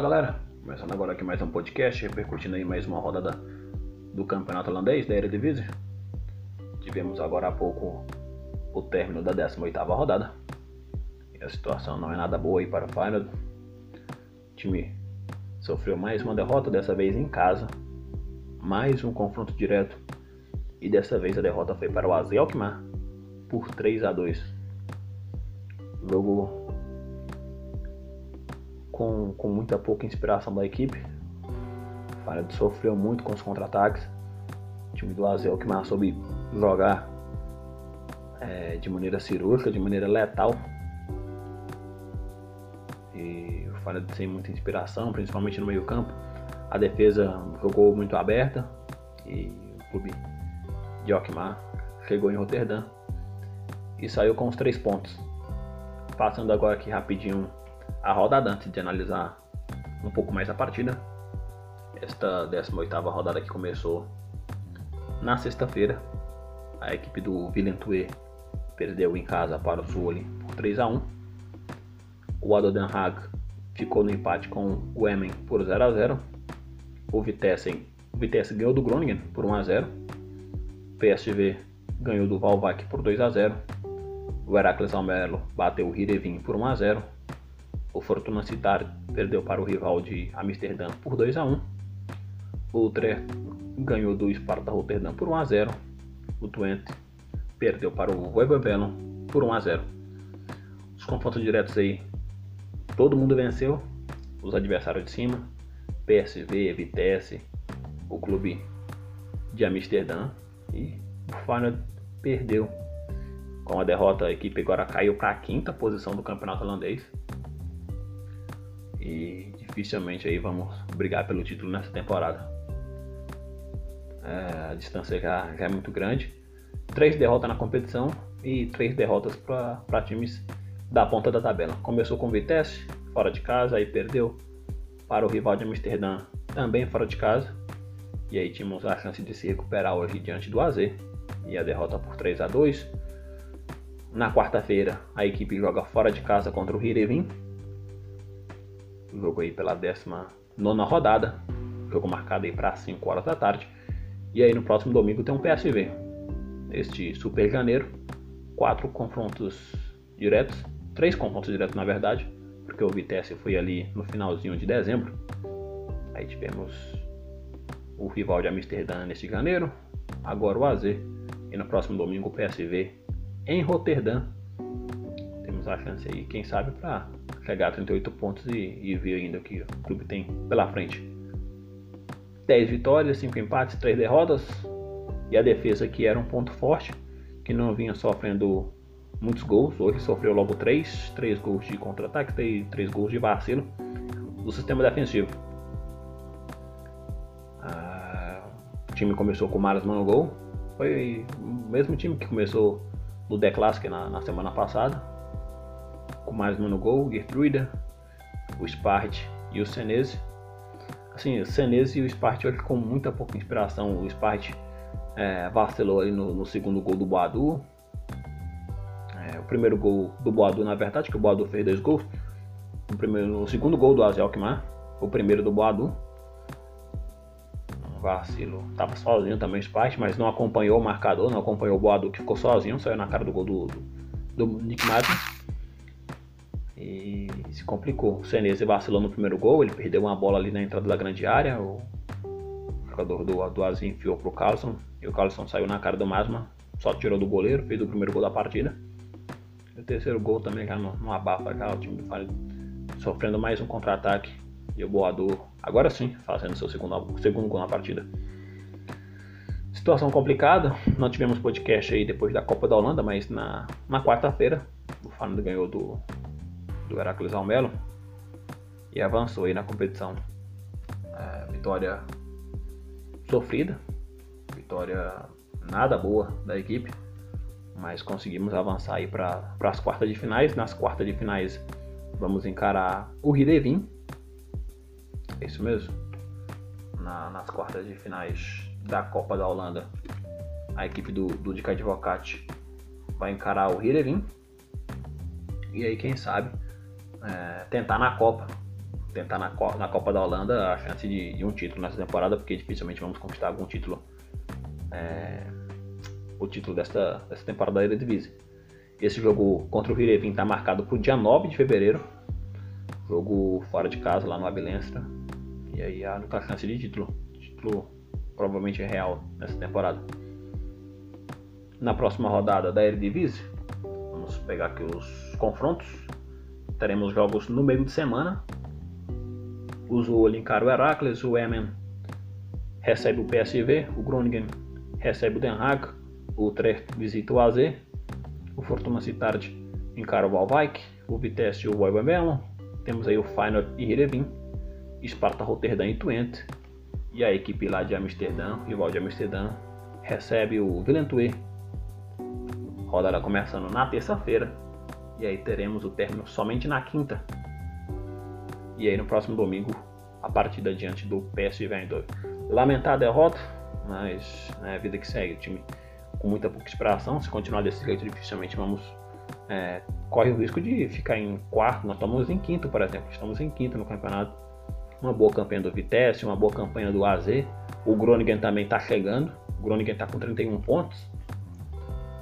Galera, começando agora aqui mais um podcast, repercutindo aí mais uma rodada do campeonato holandês da Eredivisie. Tivemos agora há pouco o término da 18ª rodada. E a situação não é nada boa aí para o Feyenoord. O time sofreu mais uma derrota, dessa vez em casa. Mais um confronto direto. E dessa vez a derrota foi para o AZ Alkmaar por 3 a 2. Jogo com, com muita pouca inspiração da equipe. O sofreu muito com os contra-ataques. O time do Azel que mais soube jogar é, de maneira cirúrgica, de maneira letal. E o Feyenoord sem muita inspiração, principalmente no meio campo. A defesa jogou muito aberta e o clube de Alkmaar chegou em Roterdã e saiu com os três pontos. Passando agora aqui rapidinho a rodada antes de analisar um pouco mais a partida. Esta 18ª rodada que começou na sexta-feira. A equipe do Villentue perdeu em casa para o Zwolle por 3 a 1. O Ado Den Haag ficou no empate com o Emmen por 0 a 0. O Vitesse, o Vitesse ganhou do Groningen por 1 a 0. O PSV ganhou do Valvac por 2 a 0. O Heracles Almelo bateu o Hirevin por 1 a 0 o Fortuna Citar perdeu para o rival de Amsterdã por 2 a 1. O Utrecht ganhou do Sparta Rotterdam por 1 a 0. O Twente perdeu para o Weber por 1 a 0. Os confrontos diretos aí, todo mundo venceu. Os adversários de cima, PSV, Vitesse, o clube de Amsterdã e o Feyenoord perdeu. Com a derrota, a equipe agora caiu para a quinta posição do campeonato holandês e dificilmente aí vamos brigar pelo título nessa temporada. É, a distância já, já, é muito grande. Três derrotas na competição e três derrotas para times da ponta da tabela. Começou com o Vitesse, fora de casa, aí perdeu para o rival de Amsterdã, também fora de casa. E aí tínhamos a chance de se recuperar hoje diante do AZ. E a derrota por 3 a 2 Na quarta-feira, a equipe joga fora de casa contra o Hirevin jogo aí pela 19 rodada, jogo marcado aí para 5 horas da tarde. E aí no próximo domingo tem um PSV. Este Super Janeiro, quatro confrontos diretos, três confrontos diretos na verdade, porque o Vitesse foi ali no finalzinho de dezembro. Aí tivemos o rival de Amsterdã neste janeiro, agora o AZ e no próximo domingo o PSV em Roterdã. Temos a chance aí, quem sabe, para chegar a 38 pontos e, e ver ainda o que o clube tem pela frente. 10 vitórias, 5 empates, 3 derrotas. E a defesa que era um ponto forte, que não vinha sofrendo muitos gols. Hoje sofreu logo 3, 3 gols de contra-ataque, 3, 3 gols de vacilo do sistema defensivo. Ah, o time começou com o Marsman no gol. Foi o mesmo time que começou no The Classic na, na semana passada com mais um no gol, Gertruida, o Spart e o Senese. Assim, o Senese e o Spart hoje com muita pouca inspiração. O Spart é, vacilou ali no, no, segundo gol do Boadu. É, o primeiro gol do Boadu, na verdade, que o Boadu fez dois gols. No, primeiro, no segundo gol do Azel o primeiro do Boadu. Vacilo. Tava sozinho também o Spart, mas não acompanhou o marcador, não acompanhou o Boadu que ficou sozinho, saiu na cara do gol do, do, do Nick Martins e se complicou. O Senese vacilou no primeiro gol, ele perdeu uma bola ali na entrada da grande área, o jogador do, do Azim enfiou pro Carlson e o Carlson saiu na cara do Masma, só tirou do goleiro, fez o primeiro gol da partida. O terceiro gol também já não, abafa já, o time do Fale sofrendo mais um contra-ataque e o Boador, agora sim, fazendo seu segundo, segundo gol na partida. Situação complicada, não tivemos podcast aí depois da Copa da Holanda, mas na, na quarta-feira o Fernando ganhou do, do Heracles Almelo e avançou aí na competição. É, vitória sofrida, vitória nada boa da equipe, mas conseguimos avançar aí para as quartas de finais. Nas quartas de finais vamos encarar o Ridevin, é isso mesmo. Na, nas quartas de finais da Copa da Holanda, a equipe do, do Dica Advocate vai encarar o Hirevin. E aí, quem sabe, é, tentar na Copa tentar na, na Copa da Holanda a chance de, de, um título nessa temporada, porque dificilmente vamos conquistar algum título. É, o título desta, desta temporada da Eredivisie. Esse jogo contra o Hirevin está marcado para o dia 9 de fevereiro. Jogo fora de casa, lá no Abilenstra. E aí a única chance de título. Título provavelmente real nessa temporada. Na próxima rodada da Eredivisie, vamos pegar aqui os confrontos. Teremos jogos no meio de semana. O Zuol encara o Heracles, o Emen recebe o PSV, o Groningen recebe o Den Haag, o Utrecht visita o AZ, o Fortuna Sittard encara o Waalwijk, o Vitesse e o Boibamelo, temos aí o Feyenoord e Heerenveen, Sparta Rotterdam e Twente, e a equipe lá de Amsterdã, rival de Amsterdã, recebe o Villeneuve. Rodada começando na terça-feira, e aí teremos o término somente na quinta. E aí no próximo domingo, a partida diante do PSV Eindhoven. Lamentar a derrota, mas é né, a vida que segue. O time com muita pouca inspiração. Se continuar desse jeito, dificilmente vamos. É, corre o risco de ficar em quarto. Nós estamos em quinto, por exemplo. Estamos em quinto no campeonato. Uma boa campanha do Vitesse, uma boa campanha do AZ. O Groningen também está chegando. O Groningen está com 31 pontos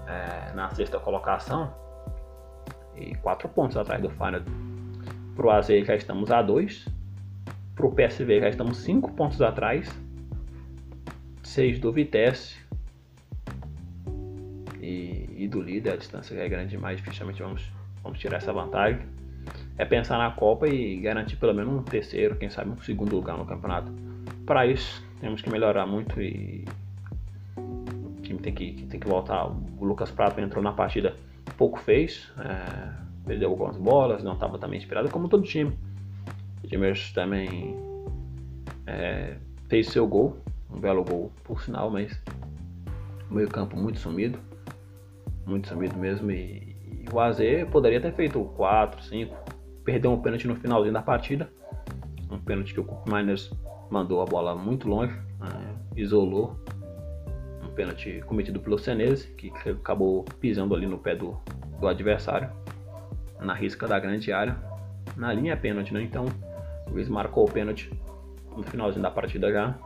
é, na sexta colocação e 4 pontos atrás do Feyenoord. Para o AZ já estamos a 2. Para o PSV já estamos 5 pontos atrás. 6 do Vitesse e, e, do líder, a distância é grande demais, dificilmente vamos, vamos tirar essa vantagem. É pensar na Copa e garantir pelo menos um terceiro, quem sabe um segundo lugar no campeonato. Para isso, temos que melhorar muito e o time tem que, tem que voltar. O Lucas Prato entrou na partida, pouco fez, é, perdeu algumas bolas, não estava também inspirado, como todo time. O time também é, fez seu gol, um belo gol por sinal, mas meio campo muito sumido muito sumido mesmo. E, e o AZ poderia ter feito 4, 5, perdeu um pênalti no finalzinho da partida. Um pênalti que o Miners mandou a bola muito longe, né, isolou. Pênalti cometido pelo Senese, que acabou pisando ali no pé do, do adversário, na risca da grande área. Na linha pênalti, né? Então o Luiz marcou o pênalti no finalzinho da partida já.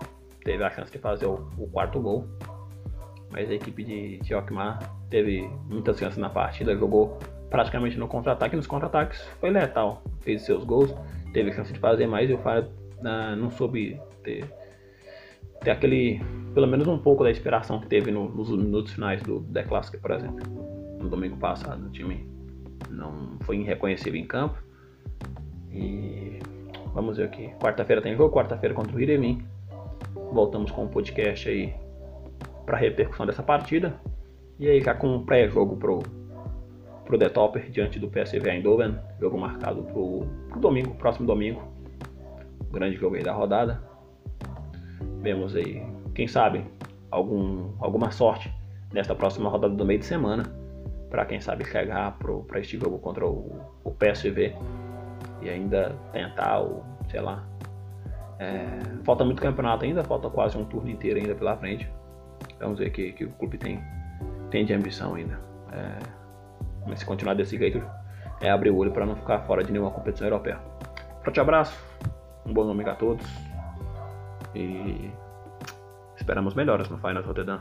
Teve a chance de fazer o, o quarto gol mas a equipe de, Alkmaar teve muitas chances na partida, jogou praticamente no contra-ataque, nos contra-ataques foi letal, fez seus gols, teve chance de fazer mais e o Fara uh, não soube ter, ter aquele, pelo menos um pouco da inspiração que teve no, nos minutos finais do The Classic, por exemplo. No domingo passado, o time não foi irreconhecível em campo. E vamos ver aqui. Quarta-feira tem jogo, quarta-feira contra o Iremim. Voltamos com o um podcast aí para repercussão dessa partida. E aí já com um pré-jogo pro, pro The Topper diante do PSV Eindhoven, jogo marcado pro, pro domingo, próximo domingo. Grande jogo aí da rodada. Vemos aí, quem sabe, algum, alguma sorte nesta próxima rodada do meio de semana. Para quem sabe chegar para este jogo contra o, o PSV e ainda tentar, o, sei lá. É, falta muito campeonato ainda, falta quase um turno inteiro ainda pela frente. Vamos ver que, que o clube tem, tem de ambição ainda. É, mas se continuar desse jeito, é abrir o olho para não ficar fora de nenhuma competição europeia. Forte abraço, um bom domingo a todos e esperamos melhoras no Final Rotterdam.